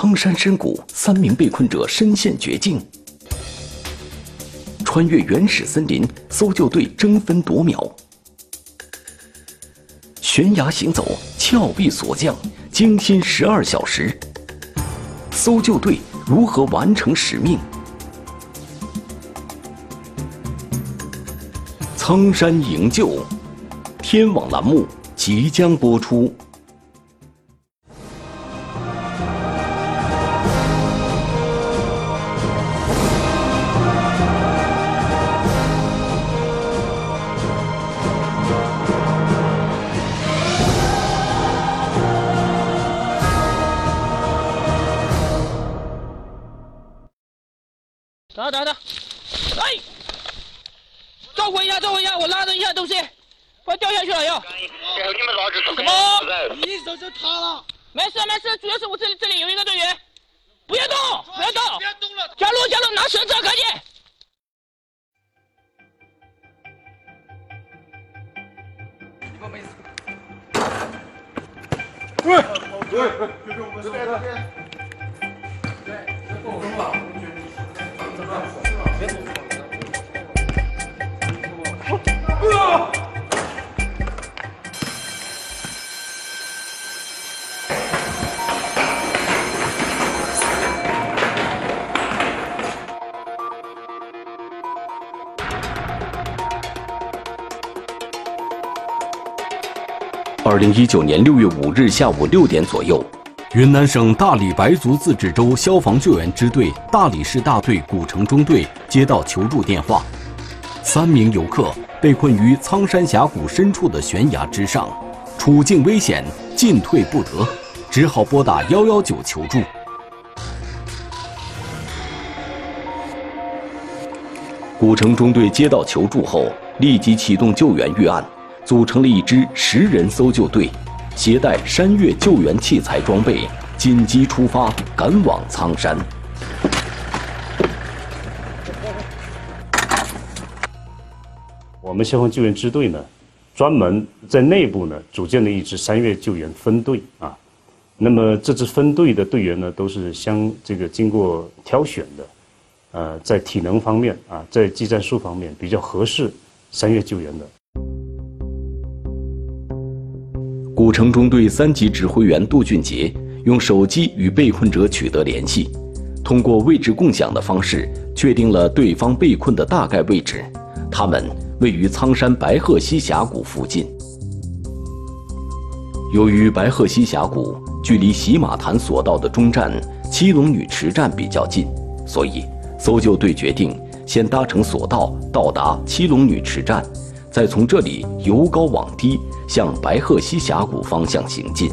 苍山深谷，三名被困者身陷绝境。穿越原始森林，搜救队争分夺秒。悬崖行走，峭壁锁降，惊心十二小时。搜救队如何完成使命？苍山营救，天网栏目即将播出。没事没事，主要是我这里这里有一个队员，不要动，不要动，别动了。加入加入，拿绳子，赶紧。喂喂喂，这边这边。二零一九年六月五日下午六点左右，云南省大理白族自治州消防救援支队大理市大队古城中队接到求助电话，三名游客被困于苍山峡谷深处的悬崖之上，处境危险，进退不得，只好拨打幺幺九求助。古城中队接到求助后，立即启动救援预案。组成了一支十人搜救队，携带山岳救援器材装备，紧急出发，赶往苍山。我们消防救援支队呢，专门在内部呢组建了一支山岳救援分队啊。那么这支分队的队员呢，都是相这个经过挑选的，呃，在体能方面啊，在技战术方面比较合适山岳救援的。古城中队三级指挥员杜俊杰用手机与被困者取得联系，通过位置共享的方式确定了对方被困的大概位置，他们位于苍山白鹤溪峡谷附近。由于白鹤溪峡谷距离喜马潭索道的中站七龙女池站比较近，所以搜救队决定先搭乘索道到达七龙女池站。再从这里由高往低向白鹤溪峡谷方向行进。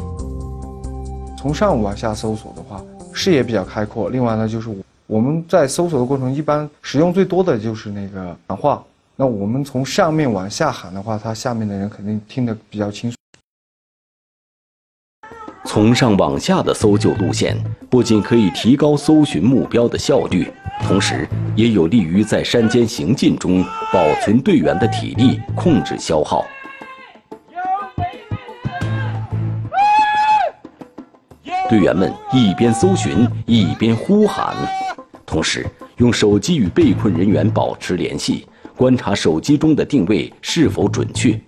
从上往下搜索的话，视野比较开阔。另外呢，就是我们在搜索的过程，一般使用最多的就是那个喊话。那我们从上面往下喊的话，它下面的人肯定听得比较清楚。从上往下的搜救路线，不仅可以提高搜寻目标的效率，同时也有利于在山间行进中保存队员的体力，控制消耗。队员们一边搜寻，一边呼喊，同时用手机与被困人员保持联系，观察手机中的定位是否准确。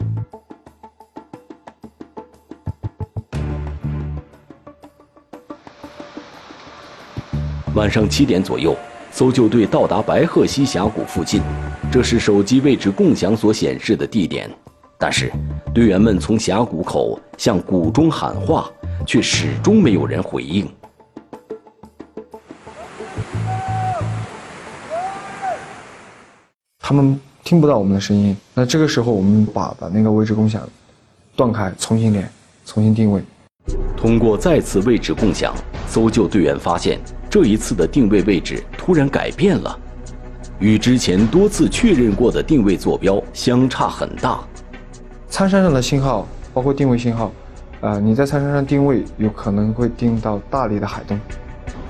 晚上七点左右，搜救队到达白鹤溪峡谷附近，这是手机位置共享所显示的地点。但是，队员们从峡谷口向谷中喊话，却始终没有人回应。他们听不到我们的声音。那这个时候，我们把把那个位置共享断开，重新连，重新定位。通过再次位置共享，搜救队员发现。这一次的定位位置突然改变了，与之前多次确认过的定位坐标相差很大。苍山上的信号，包括定位信号，呃，你在苍山上定位有可能会定到大理的海东。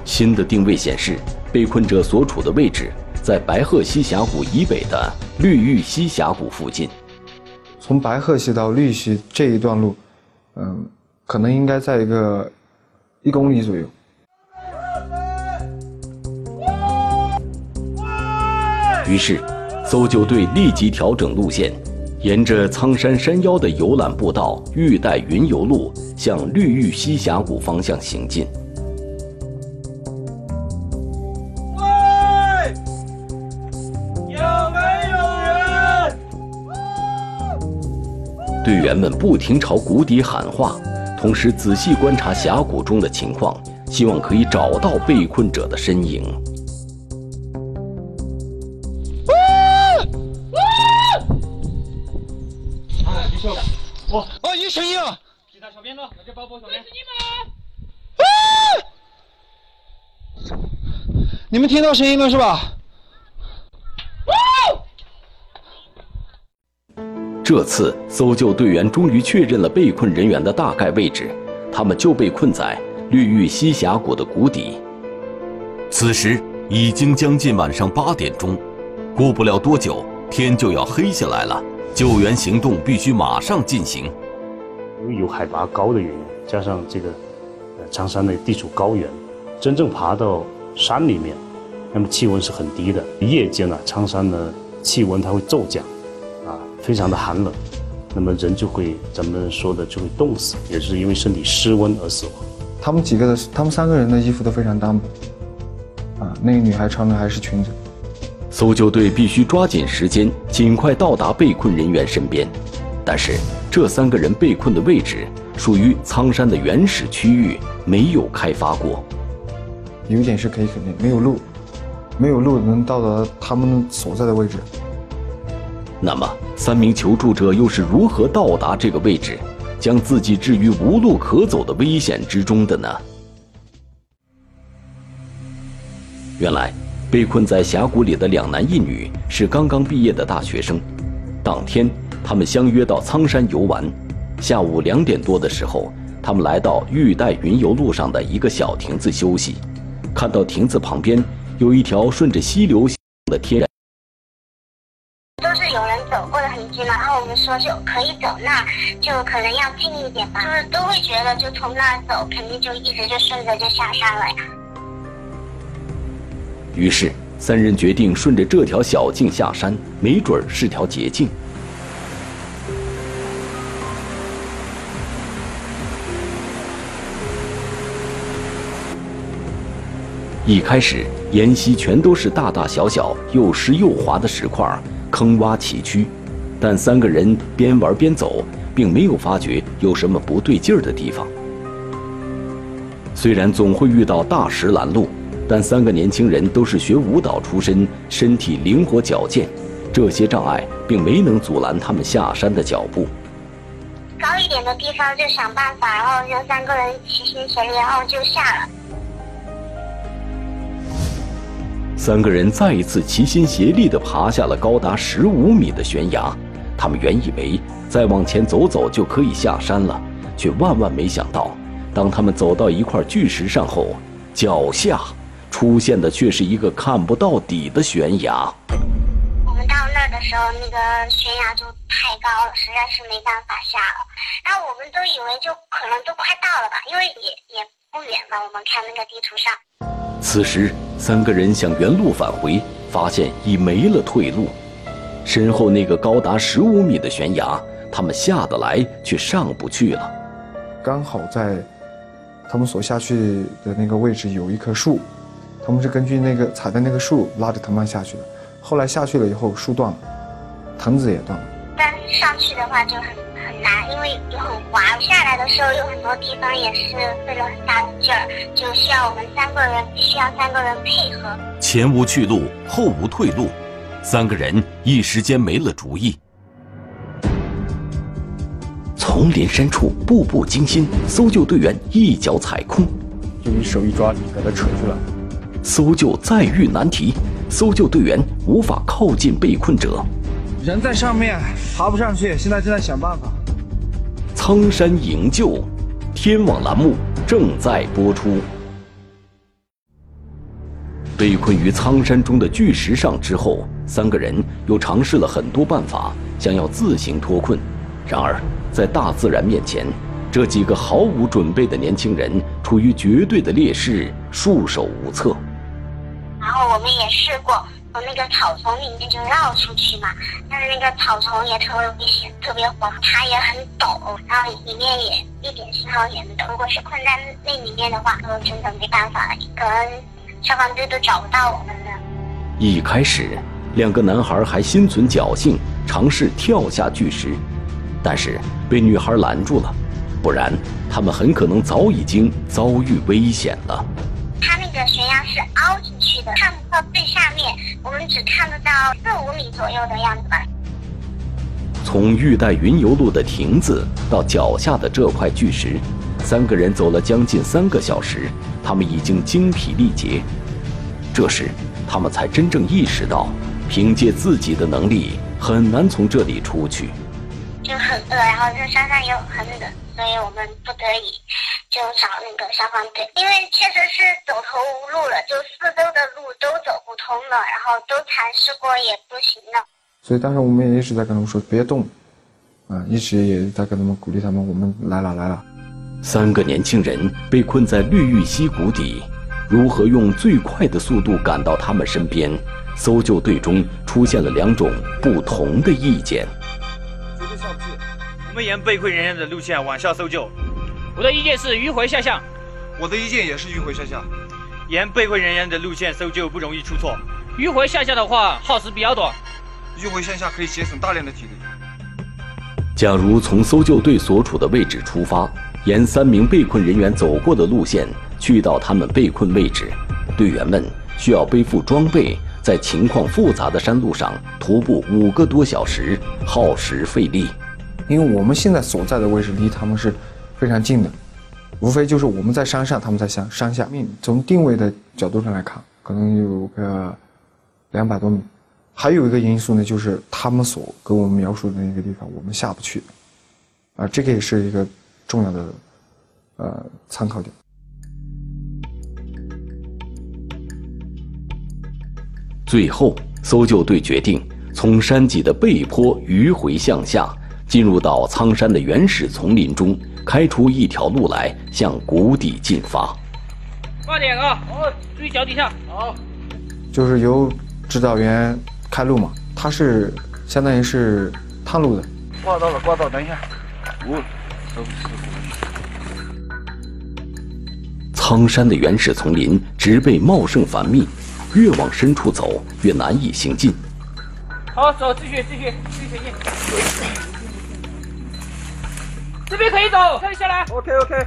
新的定位显示，被困者所处的位置在白鹤溪峡谷以北的绿玉溪峡谷附近。从白鹤溪到绿溪这一段路，嗯，可能应该在一个一公里左右。于是，搜救队立即调整路线，沿着苍山山腰的游览步道玉带云游路向绿玉溪峡谷方向行进。喂，有没有人？队员们不停朝谷底喊话，同时仔细观察峡谷中的情况，希望可以找到被困者的身影。声音了！其他小编呢？我这包包小编。是你们！你们听到声音了是吧？这次搜救队员终于确认了被困人员的大概位置，他们就被困在绿玉溪峡谷的谷底。此时已经将近晚上八点钟，过不了多久天就要黑下来了，救援行动必须马上进行。因为有海拔高的原因，加上这个呃苍山的地处高原，真正爬到山里面，那么气温是很低的。夜间呢，苍山的气温它会骤降，啊，非常的寒冷，那么人就会咱们说的就会冻死，也是因为身体失温而死亡。他们几个的，他们三个人的衣服都非常单薄，啊，那个女孩穿的还是裙子。搜救队必须抓紧时间，尽快到达被困人员身边，但是。这三个人被困的位置属于苍山的原始区域，没有开发过。有一点是可以肯定，没有路，没有路能到达他们所在的位置。那么，三名求助者又是如何到达这个位置，将自己置于无路可走的危险之中的呢？原来，被困在峡谷里的两男一女是刚刚毕业的大学生，当天。他们相约到苍山游玩，下午两点多的时候，他们来到玉带云游路上的一个小亭子休息，看到亭子旁边有一条顺着溪流的天然，都是有人走过的痕迹嘛，然后我们说就可以走那，就可能要近一点吧，就是都会觉得就从那儿走，肯定就一直就顺着就下山了呀。于是三人决定顺着这条小径下山，没准是条捷径。一开始，沿溪全都是大大小小、又湿又滑的石块，坑洼崎岖。但三个人边玩边走，并没有发觉有什么不对劲儿的地方。虽然总会遇到大石拦路，但三个年轻人都是学舞蹈出身，身体灵活矫健，这些障碍并没能阻拦他们下山的脚步。高一点的地方就想办法，然后就三个人齐心协力，然后就下了。三个人再一次齐心协力地爬下了高达十五米的悬崖。他们原以为再往前走走就可以下山了，却万万没想到，当他们走到一块巨石上后，脚下出现的却是一个看不到底的悬崖。我们到那儿的时候，那个悬崖就太高了，实在是没办法下了。然后我们都以为就可能都快到了吧，因为也也不远嘛，我们看那个地图上。此时，三个人想原路返回，发现已没了退路。身后那个高达十五米的悬崖，他们下得来，却上不去了。刚好在他们所下去的那个位置有一棵树，他们是根据那个踩的那个树拉着藤蔓下去的。后来下去了以后，树断了，藤子也断了。但上去的话就很。难，因为也很滑，下来的时候有很多地方也是费了很大的劲儿，就需要我们三个人，必须要三个人配合。前无去路，后无退路，三个人一时间没了主意。丛林深处，步步惊心，搜救队员一脚踩空，就一手一抓，给他扯出来。搜救再遇难题，搜救队员无法靠近被困者，人在上面，爬不上去，现在正在想办法。苍山营救，天网栏目正在播出。被困于苍山中的巨石上之后，三个人又尝试了很多办法，想要自行脱困。然而，在大自然面前，这几个毫无准备的年轻人处于绝对的劣势，束手无策。然后我们也试过。从那个草丛里面就绕出去嘛，但是那个草丛也特别危险，特别黄，它也很陡，然后里面也一点信号也没有。如果是困在那里面的话，就真的没办法了，可能消防队都找不到我们了。一开始，两个男孩还心存侥幸，尝试跳下巨石，但是被女孩拦住了，不然他们很可能早已经遭遇危险了。它那个悬崖是凹进去的，看不到最下面，我们只看得到四五米左右的样子吧。从玉带云游路的亭子到脚下的这块巨石，三个人走了将近三个小时，他们已经精疲力竭。这时，他们才真正意识到，凭借自己的能力很难从这里出去。就很饿，然后这山上又很冷，所以我们不得已就找那个消防队，因为确实是走投无路了，就四周的路都走不通了，然后都尝试过也不行了。所以当时我们也一直在跟他们说别动，啊，一直也在跟他们鼓励他们，我们来了来了。三个年轻人被困在绿玉溪谷底，如何用最快的速度赶到他们身边？搜救队中出现了两种不同的意见。我们沿被困人员的路线往下搜救。我的意见是迂回下降。我的意见也是迂回下降。沿被困人员的路线搜救不容易出错。迂回下降的话，耗时比较短。迂回向下可以节省大量的体力。假如从搜救队所处的位置出发，沿三名被困人员走过的路线去到他们被困位置，队员们需要背负装备，在情况复杂的山路上徒步五个多小时，耗时费力。因为我们现在所在的位置离他们是非常近的，无非就是我们在山上，他们在山山下面。从定位的角度上来看，可能有个两百多米。还有一个因素呢，就是他们所跟我们描述的那个地方，我们下不去，啊，这个也是一个重要的呃参考点。最后，搜救队决定从山脊的背坡迂回向下，进入到苍山的原始丛林中，开出一条路来向谷底进发。快点啊！哦，注意脚底下。好，就是由指导员。开路嘛，他是相当于是探路的。挂到了，挂到，等一下。我，苍山的原始丛林植被茂盛繁密，越往深处走越难以行进。好，走，继续，继续，继续前进。这边可以走，可以下来。OK，OK。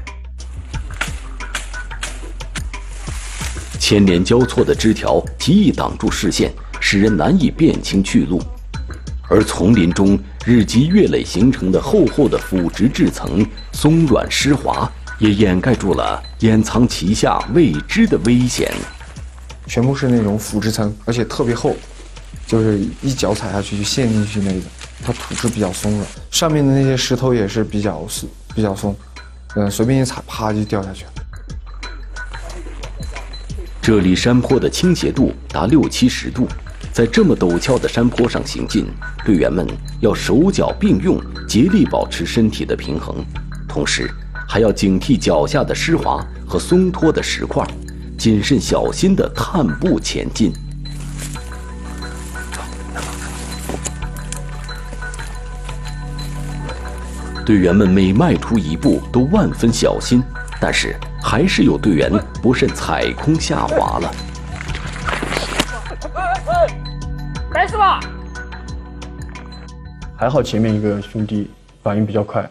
牵连交错的枝条极易挡住视线。使人难以辨清去路，而丛林中日积月累形成的厚厚的腐殖质层，松软湿滑，也掩盖住了掩藏其下未知的危险。全部是那种腐殖层，而且特别厚，就是一脚踩下去就陷进去那种。它土质比较松软，上面的那些石头也是比较松，比较松，嗯，随便一踩，啪就掉下去了。这里山坡的倾斜度达六七十度。在这么陡峭的山坡上行进，队员们要手脚并用，竭力保持身体的平衡，同时还要警惕脚下的湿滑和松脱的石块，谨慎小心地探步前进。队员们每迈出一步都万分小心，但是还是有队员不慎踩空下滑了。没事吧？还好前面一个兄弟反应比较快，然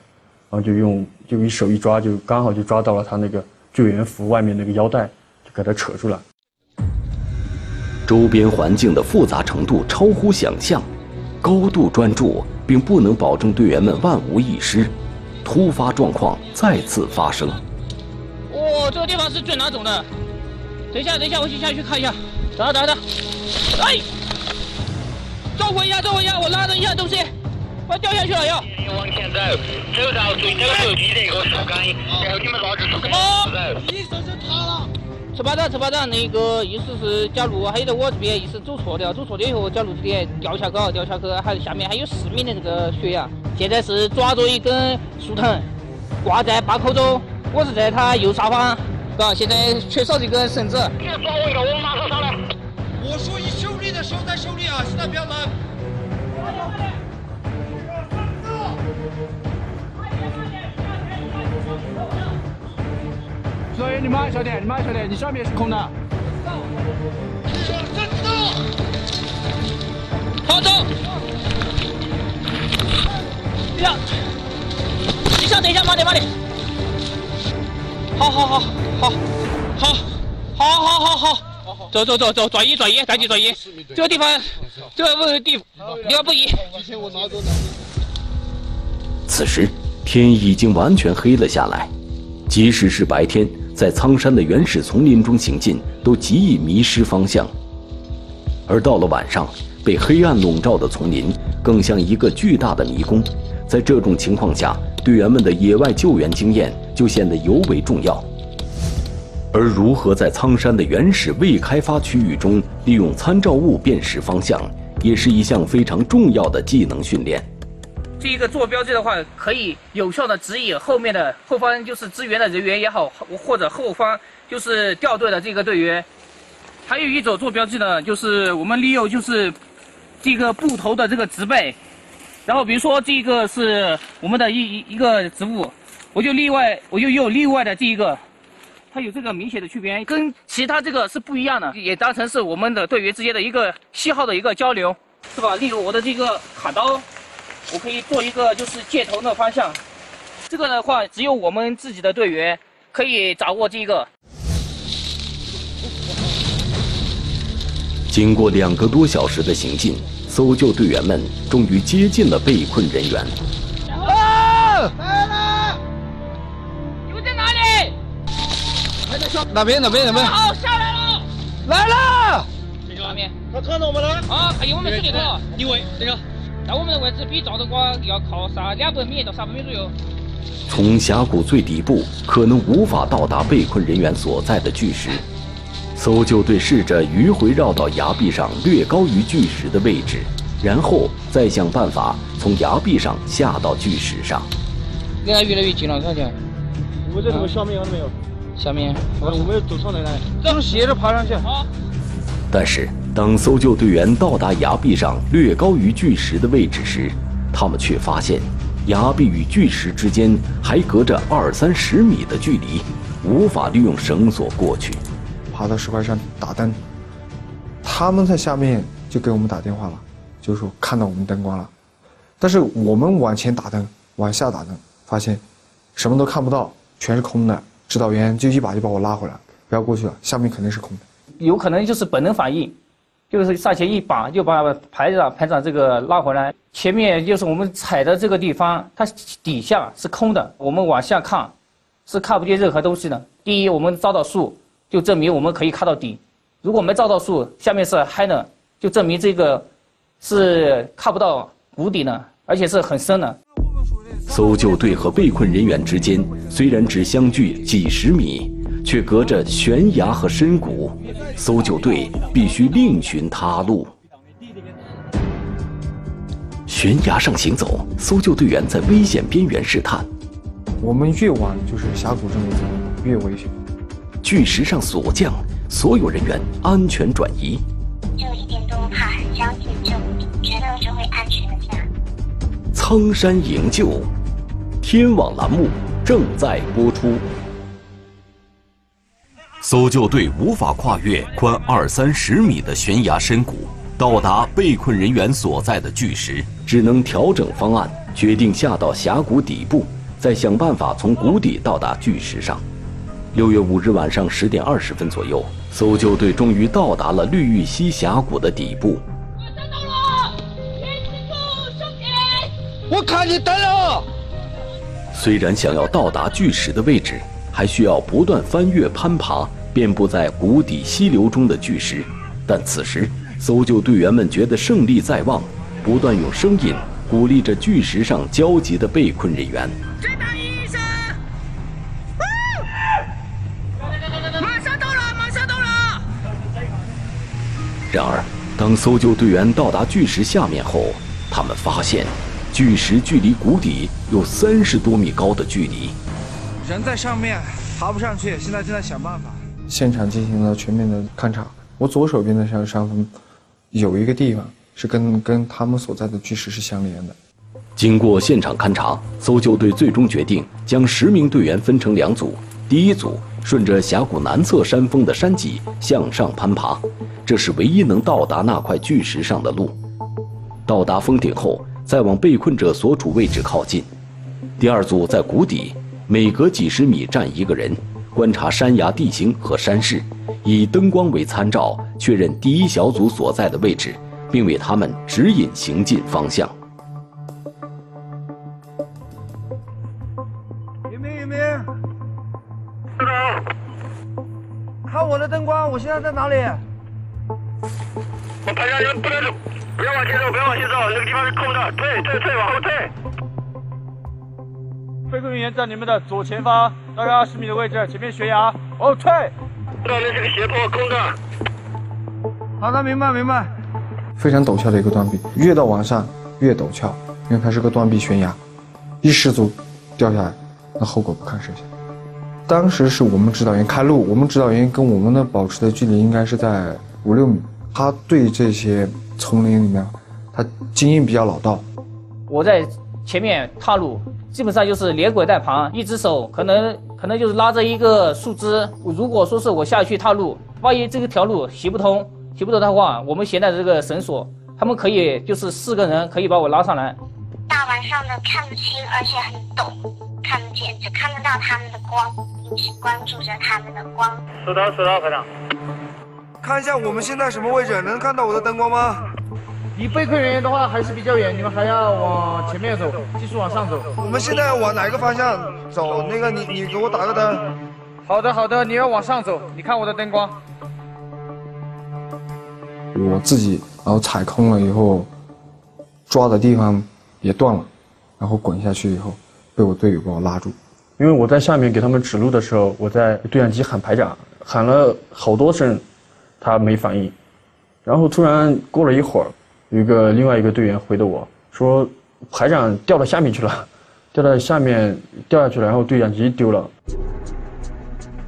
后就用就一手一抓，就刚好就抓到了他那个救援服外面那个腰带，就给他扯出来。周边环境的复杂程度超乎想象，高度专注并不能保证队员们万无一失，突发状况再次发生。哇，这个地方是最难走的。等一下，等一下，我先下去看一下。等等等，哎！照顾一下，照顾一下，我拉着一下东西，我要掉下去了要。往前走，走到最走楼梯的一个树干，然后你们拿着树干走。哦，你手是塌了。十八站，十八站，那个意思是，假如还有在我这边意思走错了，走错了以后，假如这里掉下去，掉下去，还下面还有四米的这个悬崖。现在是抓着一根树藤，挂在把口中，我是在他右上方，嘎，现在缺少这根绳子。你抓我一个，我马上上来。我说一兄弟。记得手在手里啊，现在不要扔。所以你慢小点，你慢小点，你上面是空的。好走。呀，等一下，等一下，慢点，慢点。好好好好好好好好好。走走走走，转移转移，赶紧转移。这个地方，这个地地方不移。此时天已经完全黑了下来，即使是白天，在苍山的原始丛林中行进都极易迷失方向。而到了晚上，被黑暗笼罩的丛林更像一个巨大的迷宫。在这种情况下，队员们的野外救援经验就显得尤为重要。而如何在苍山的原始未开发区域中利用参照物辨识方向，也是一项非常重要的技能训练。这一个做标记的话，可以有效的指引后面的后方就是支援的人员也好，或者后方就是掉队的这个队员。还有一种做标记呢，就是我们利用就是这个布头的这个植被，然后比如说这个是我们的一一一个植物，我就另外我就用另外的这一个。它有这个明显的区别，跟其他这个是不一样的，也当成是我们的队员之间的一个信号的一个交流，是吧？例如我的这个卡刀，我可以做一个就是箭头的方向，这个的话只有我们自己的队员可以掌握这个。经过两个多小时的行进，搜救队员们终于接近了被困人员。啊！来了！你们在哪边？哪边？哪边？好，下来了！来了！哪边？他看到我们了？啊，看见我们这里头。因为这个？在我们的位置比赵德光要靠三两百米到三百米左右。从峡谷最底部可能无法到达被困人员所在的巨石，搜救队试着迂回绕到崖壁上略高于巨石的位置，然后再想办法从崖壁上下到巨石上。离他越来越近了，看见？我们这什么下面看到没有？下面，我们要走上来了，用斜着爬上去。好。但是，当搜救队员到达崖壁上略高于巨石的位置时，他们却发现，崖壁与巨石之间还隔着二三十米的距离，无法利用绳索过去。爬到石块上打灯，他们在下面就给我们打电话了，就说看到我们灯光了，但是我们往前打灯，往下打灯，发现什么都看不到，全是空的。指导员就一把就把我拉回来，不要过去了，下面肯定是空的。有可能就是本能反应，就是上前一把就把排长排长这个拉回来。前面就是我们踩的这个地方，它底下是空的，我们往下看，是看不见任何东西的。第一，我们照到树，就证明我们可以看到底；如果没照到树，下面是黑的，就证明这个是看不到谷底的，而且是很深的。搜救队和被困人员之间虽然只相距几十米，却隔着悬崖和深谷，搜救队必须另寻他路。悬崖上行走，搜救队员在危险边缘试探。我们越往就是峡谷这边走，越危险。巨石上锁降，所有人员安全转移。就一点都不怕，很相信，就觉得就会安全的下。苍山营救。天网栏目正在播出。搜救队无法跨越宽二三十米的悬崖深谷，到达被困人员所在的巨石，只能调整方案，决定下到峡谷底部，再想办法从谷底到达巨石上。六月五日晚上十点二十分左右，搜救队终于到达了绿玉溪峡谷的底部。我找到了，天之柱兄弟，我看你等了。虽然想要到达巨石的位置，还需要不断翻越攀爬遍布在谷底溪流中的巨石，但此时搜救队员们觉得胜利在望，不断用声音鼓励着巨石上焦急的被困人员。马上到了，马上到了！然而，当搜救队员到达巨石下面后，他们发现。巨石距离谷底有三十多米高的距离，人在上面爬不上去，现在正在想办法。现场进行了全面的勘查，我左手边的山山峰有一个地方是跟跟他们所在的巨石是相连的。经过现场勘查，搜救队最终决定将十名队员分成两组，第一组顺着峡谷南侧山峰的山脊向上攀爬，这是唯一能到达那块巨石上的路。到达峰顶后，再往被困者所处位置靠近。第二组在谷底，每隔几十米站一个人，观察山崖地形和山势，以灯光为参照，确认第一小组所在的位置，并为他们指引行进方向。云明，云明，看我的灯光，我现在在哪里？我排下人不能走，不要往前走，不要往前走，那个地方是空的，退退退，往后退。被困人员在你们的左前方，大概二十米的位置，前面悬崖，往后退。对，那是个斜坡，空的。好的，明白明白。非常陡峭的一个断壁，越到往上越陡峭，因为它是个断壁悬崖，一失足掉下来，那后果不堪设想。当时是我们指导员开路，我们指导员跟我们的保持的距离应该是在五六米，他对这些丛林里面，他经验比较老道。我在前面踏路，基本上就是连滚带爬，一只手可能可能就是拉着一个树枝。如果说是我下去踏路，万一这个条路行不通，行不通的话，我们携带的这个绳索，他们可以就是四个人可以把我拉上来。大晚上的看不清，而且很陡，看不见，只看得到他们的光，一直关注着他们的光。收到，收到，排长。看一下我们现在什么位置？能看到我的灯光吗？离被困人员的话还是比较远，你们还要往前面走，继续往上走。我们现在往哪个方向走？那个你你给我打个灯。好的好的，你要往上走，你看我的灯光。我自己然后踩空了以后，抓的地方也断了，然后滚下去以后，被我队友把我拉住。因为我在下面给他们指路的时候，我在对讲机喊排长，喊了好多声，他没反应。然后突然过了一会儿，有一个另外一个队员回的我说，排长掉到下面去了，掉到下面掉下去了，然后对讲机丢了。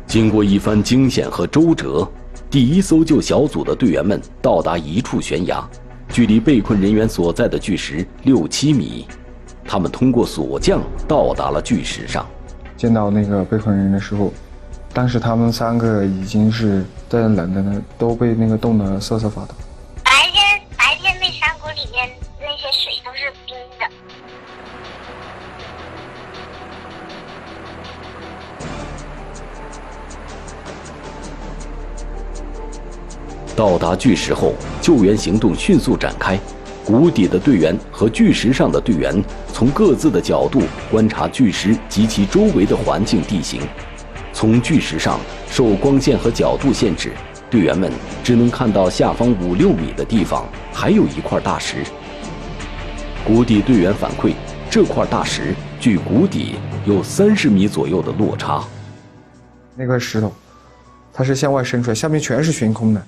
经过一番惊险和周折，第一搜救小组的队员们到达一处悬崖，距离被困人员所在的巨石六七米。他们通过索降到达了巨石上。见到那个被困人员的时候，当时他们三个已经是在冷的呢，都被那个冻得瑟瑟发抖。到达巨石后，救援行动迅速展开。谷底的队员和巨石上的队员从各自的角度观察巨石及其周围的环境地形。从巨石上受光线和角度限制，队员们只能看到下方五六米的地方还有一块大石。谷底队员反馈，这块大石距谷底有三十米左右的落差。那块石头，它是向外伸出来，下面全是悬空的。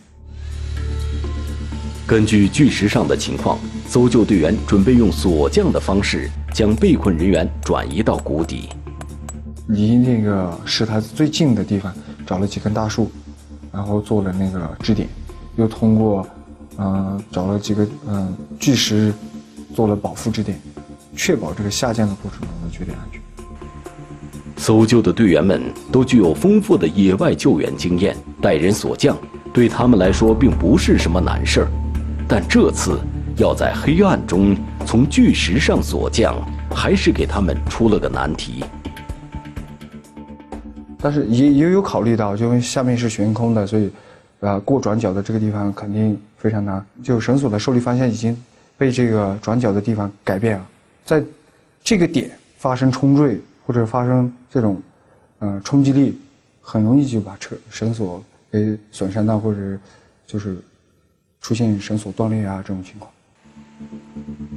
根据巨石上的情况，搜救队员准备用索降的方式将被困人员转移到谷底。离那个石台子最近的地方找了几根大树，然后做了那个支点，又通过，嗯、找了几个嗯、巨石做了保护支点，确保这个下降的过程中的绝对安全。搜救的队员们都具有丰富的野外救援经验，带人索降对他们来说并不是什么难事儿。但这次要在黑暗中从巨石上锁降，还是给他们出了个难题。但是也也有考虑到，就因为下面是悬空的，所以，啊，过转角的这个地方肯定非常难。就绳索的受力方向已经被这个转角的地方改变了，在这个点发生冲坠或者发生这种，嗯、冲击力，很容易就把车绳索给损伤到，或者就是出现绳索断裂啊这种情况。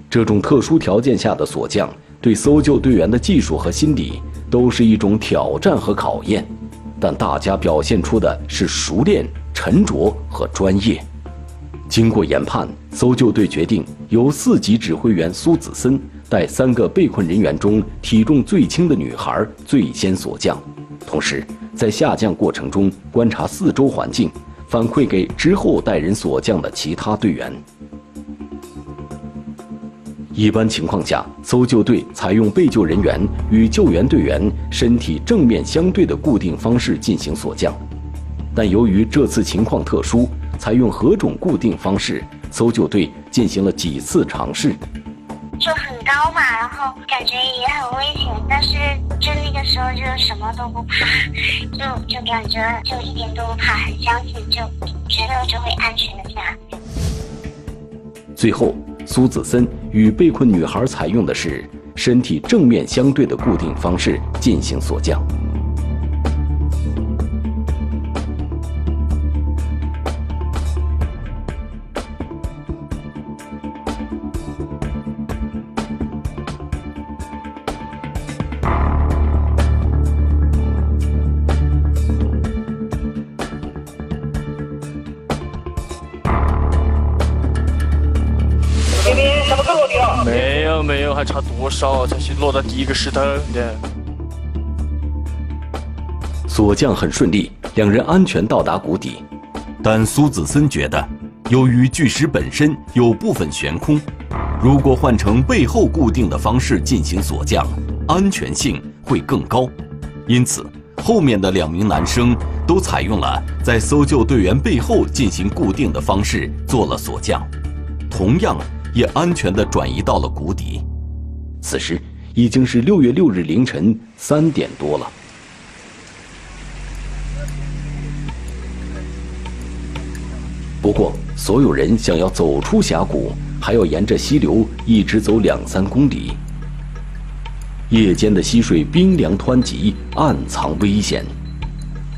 这种特殊条件下的锁降，对搜救队员的技术和心理都是一种挑战和考验，但大家表现出的是熟练、沉着和专业。经过研判，搜救队决定由四级指挥员苏子森带三个被困人员中体重最轻的女孩最先锁降，同时在下降过程中观察四周环境，反馈给之后带人锁降的其他队员。一般情况下，搜救队采用被救人员与救援队员身体正面相对的固定方式进行锁降，但由于这次情况特殊，采用何种固定方式，搜救队进行了几次尝试。就很高嘛，然后感觉也很危险，但是就那个时候就什么都不怕，就就感觉就一点都不怕，很相信，就觉得就会安全的下。最后，苏子森与被困女孩采用的是身体正面相对的固定方式进行锁降。落到第一个石头的？锁降很顺利，两人安全到达谷底。但苏子森觉得，由于巨石本身有部分悬空，如果换成背后固定的方式进行锁降，安全性会更高。因此，后面的两名男生都采用了在搜救队员背后进行固定的方式做了锁降，同样。也安全地转移到了谷底。此时已经是六月六日凌晨三点多了。不过，所有人想要走出峡谷，还要沿着溪流一直走两三公里。夜间的溪水冰凉湍急，暗藏危险。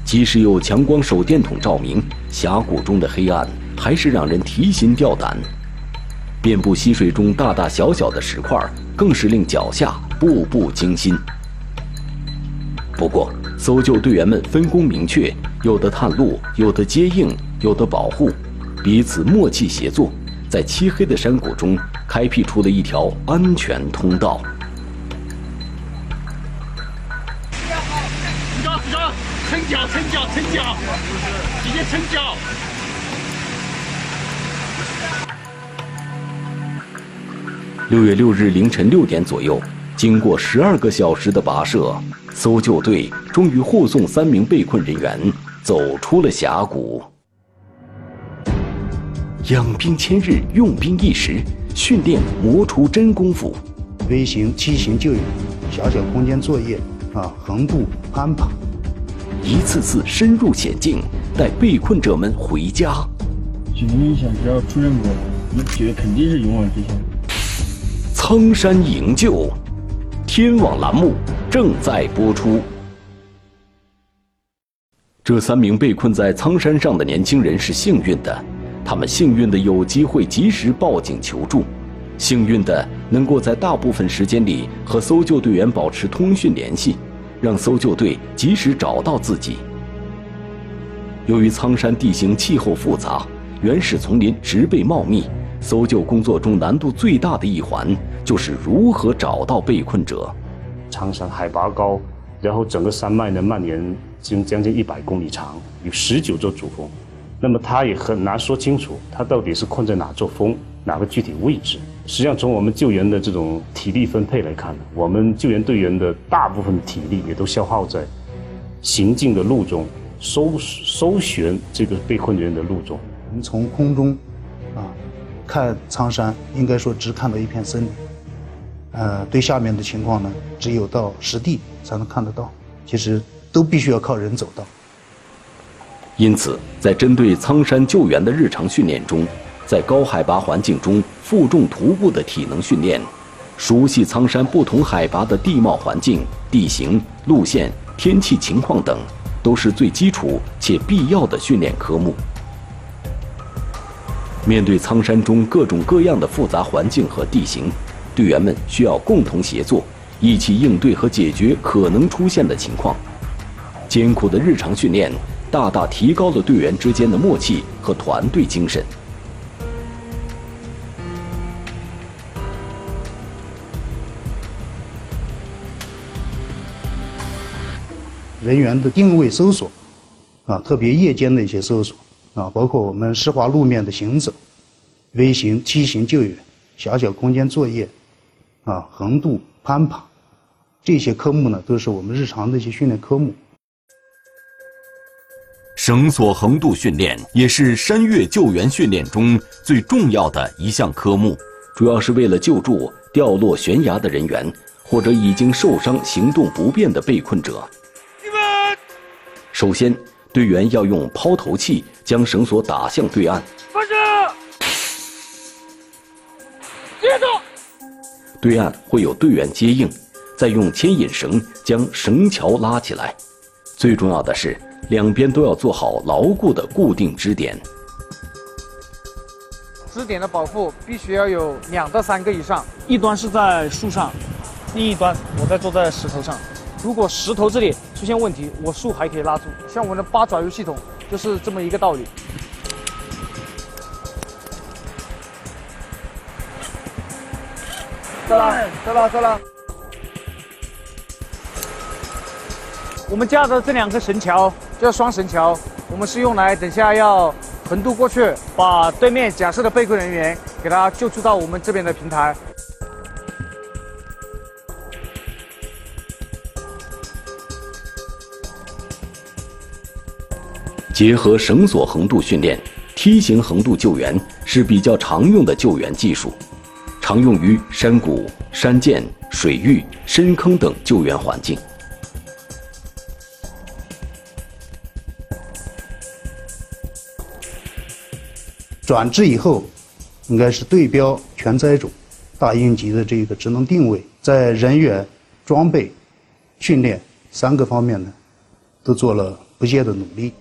即使有强光手电筒照明，峡谷中的黑暗还是让人提心吊胆。遍布溪水中大大小小的石块，更是令脚下步步惊心。不过，搜救队员们分工明确，有的探路，有的接应，有的保护，彼此默契协作，在漆黑的山谷中开辟出了一条安全通道。死脚死脚，撑脚撑脚撑脚，直接撑脚。六月六日凌晨六点左右，经过十二个小时的跋涉，搜救队终于护送三名被困人员走出了峡谷。养兵千日，用兵一时，训练磨出真功夫。微型、梯形救援，小小空间作业，啊，横渡、攀爬，一次次深入险境，带被困者们回家。几年以前只要出任过，那绝肯定是勇往直前。苍山营救，天网栏目正在播出。这三名被困在苍山上的年轻人是幸运的，他们幸运的有机会及时报警求助，幸运的能够在大部分时间里和搜救队员保持通讯联系，让搜救队及时找到自己。由于苍山地形气候复杂，原始丛林植被茂密。搜救工作中难度最大的一环，就是如何找到被困者。苍山海拔高，然后整个山脉呢蔓延近将近一百公里长，有十九座主峰，那么它也很难说清楚，它到底是困在哪座峰，哪个具体位置。实际上，从我们救援的这种体力分配来看，我们救援队员的大部分体力也都消耗在行进的路中，搜搜寻这个被困人员的路中。我们从空中，啊。看苍山，应该说只看到一片森林，呃，对下面的情况呢，只有到实地才能看得到。其实都必须要靠人走到。因此，在针对苍山救援的日常训练中，在高海拔环境中负重徒步的体能训练，熟悉苍山不同海拔的地貌环境、地形、路线、天气情况等，都是最基础且必要的训练科目。面对苍山中各种各样的复杂环境和地形，队员们需要共同协作，一起应对和解决可能出现的情况。艰苦的日常训练，大大提高了队员之间的默契和团队精神。人员的定位搜索，啊，特别夜间的一些搜索。啊，包括我们湿滑路面的行走、微型、梯形救援、狭小空间作业，啊，横渡、攀爬，这些科目呢，都是我们日常的一些训练科目。绳索横渡训练也是山岳救援训练中最重要的一项科目，主要是为了救助掉落悬崖的人员或者已经受伤、行动不便的被困者。首先，队员要用抛投器将绳索打向对岸。对岸会有队员接应，再用牵引绳将绳桥拉起来。最重要的是，两边都要做好牢固的固定支点。支点的保护必须要有两到三个以上，一端是在树上，另一端我在坐在石头上。如果石头这里出现问题，我树还可以拉住。像我们的八爪鱼系统就是这么一个道理。走了，走了，走了。我们架的这两个绳桥叫双绳桥，我们是用来等下要横渡过去，把对面假设的被困人员给他救助到我们这边的平台。结合绳索横渡训练，梯形横渡救援是比较常用的救援技术，常用于山谷、山涧、水域、深坑等救援环境。转制以后，应该是对标全灾种、大应急的这个职能定位，在人员、装备、训练三个方面呢，都做了不懈的努力。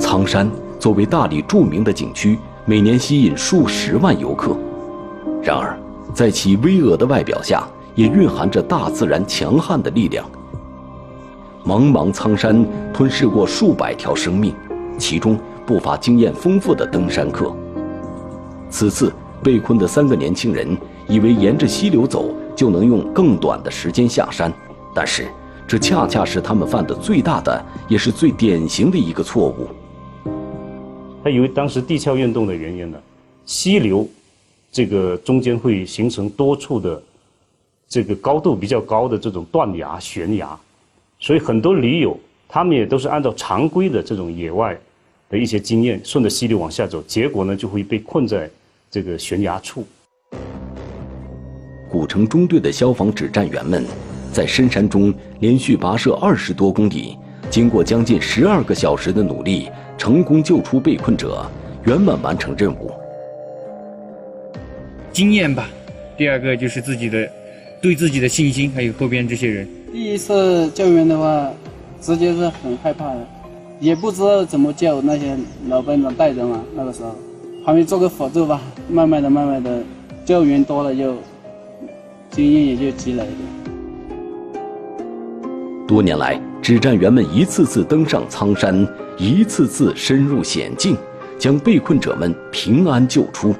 苍山作为大理著名的景区，每年吸引数十万游客。然而，在其巍峨的外表下，也蕴含着大自然强悍的力量。茫茫苍山吞噬过数百条生命，其中不乏经验丰富的登山客。此次被困的三个年轻人以为沿着溪流走就能用更短的时间下山，但是这恰恰是他们犯的最大的，也是最典型的一个错误。他以为当时地壳运动的原因呢，溪流这个中间会形成多处的这个高度比较高的这种断崖悬崖，所以很多驴友他们也都是按照常规的这种野外的一些经验，顺着溪流往下走，结果呢就会被困在这个悬崖处。古城中队的消防指战员们在深山中连续跋涉二十多公里，经过将近十二个小时的努力。成功救出被困者，圆满完成任务。经验吧，第二个就是自己的对自己的信心，还有后边这些人。第一次救援的话，直接是很害怕的，也不知道怎么救那些老班长带着嘛。那个时候，旁边做个辅助吧，慢慢的、慢慢的，救援多了就经验也就积累了。多年来，指战员们一次次登上苍山。一次次深入险境，将被困者们平安救出，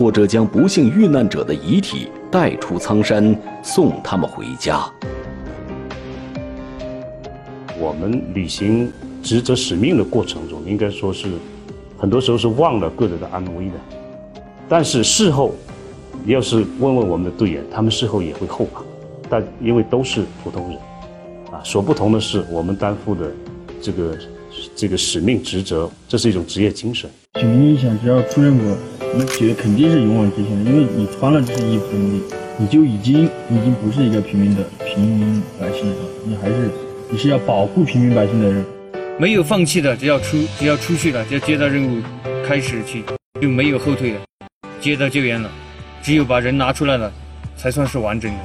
或者将不幸遇难者的遗体带出苍山，送他们回家。我们履行职责使命的过程中，应该说是很多时候是忘了个人的安危的。但是事后，你要是问问我们的队员，他们事后也会后怕，但因为都是普通人，啊，所不同的是我们担负的。这个这个使命职责，这是一种职业精神。平民想只要出任务，那觉得肯定是勇往直前的，因为你穿了这身衣服，你你就已经已经不是一个平民的平民百姓了，你还是你是要保护平民百姓的人。没有放弃的，只要出只要出去了，只要接到任务开始去，就没有后退的。接到救援了，只有把人拿出来了，才算是完整的。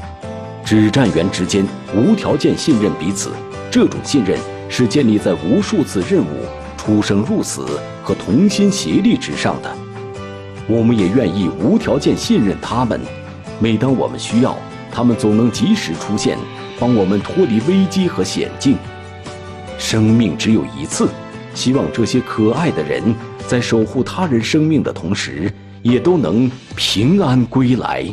指战员之间无条件信任彼此，这种信任。是建立在无数次任务出生入死和同心协力之上的。我们也愿意无条件信任他们。每当我们需要，他们总能及时出现，帮我们脱离危机和险境。生命只有一次，希望这些可爱的人在守护他人生命的同时，也都能平安归来。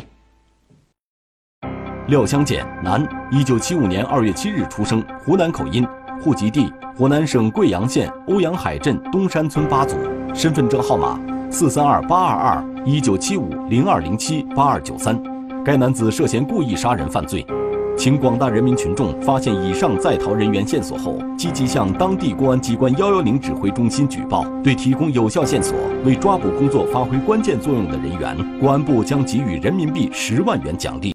廖香建，男，一九七五年二月七日出生，湖南口音。户籍地湖南省贵阳县欧阳海镇东山村八组，身份证号码四三二八二二一九七五零二零七八二九三。该男子涉嫌故意杀人犯罪。请广大人民群众发现以上在逃人员线索后，积极向当地公安机关幺幺零指挥中心举报。对提供有效线索、为抓捕工作发挥关键作用的人员，公安部将给予人民币十万元奖励。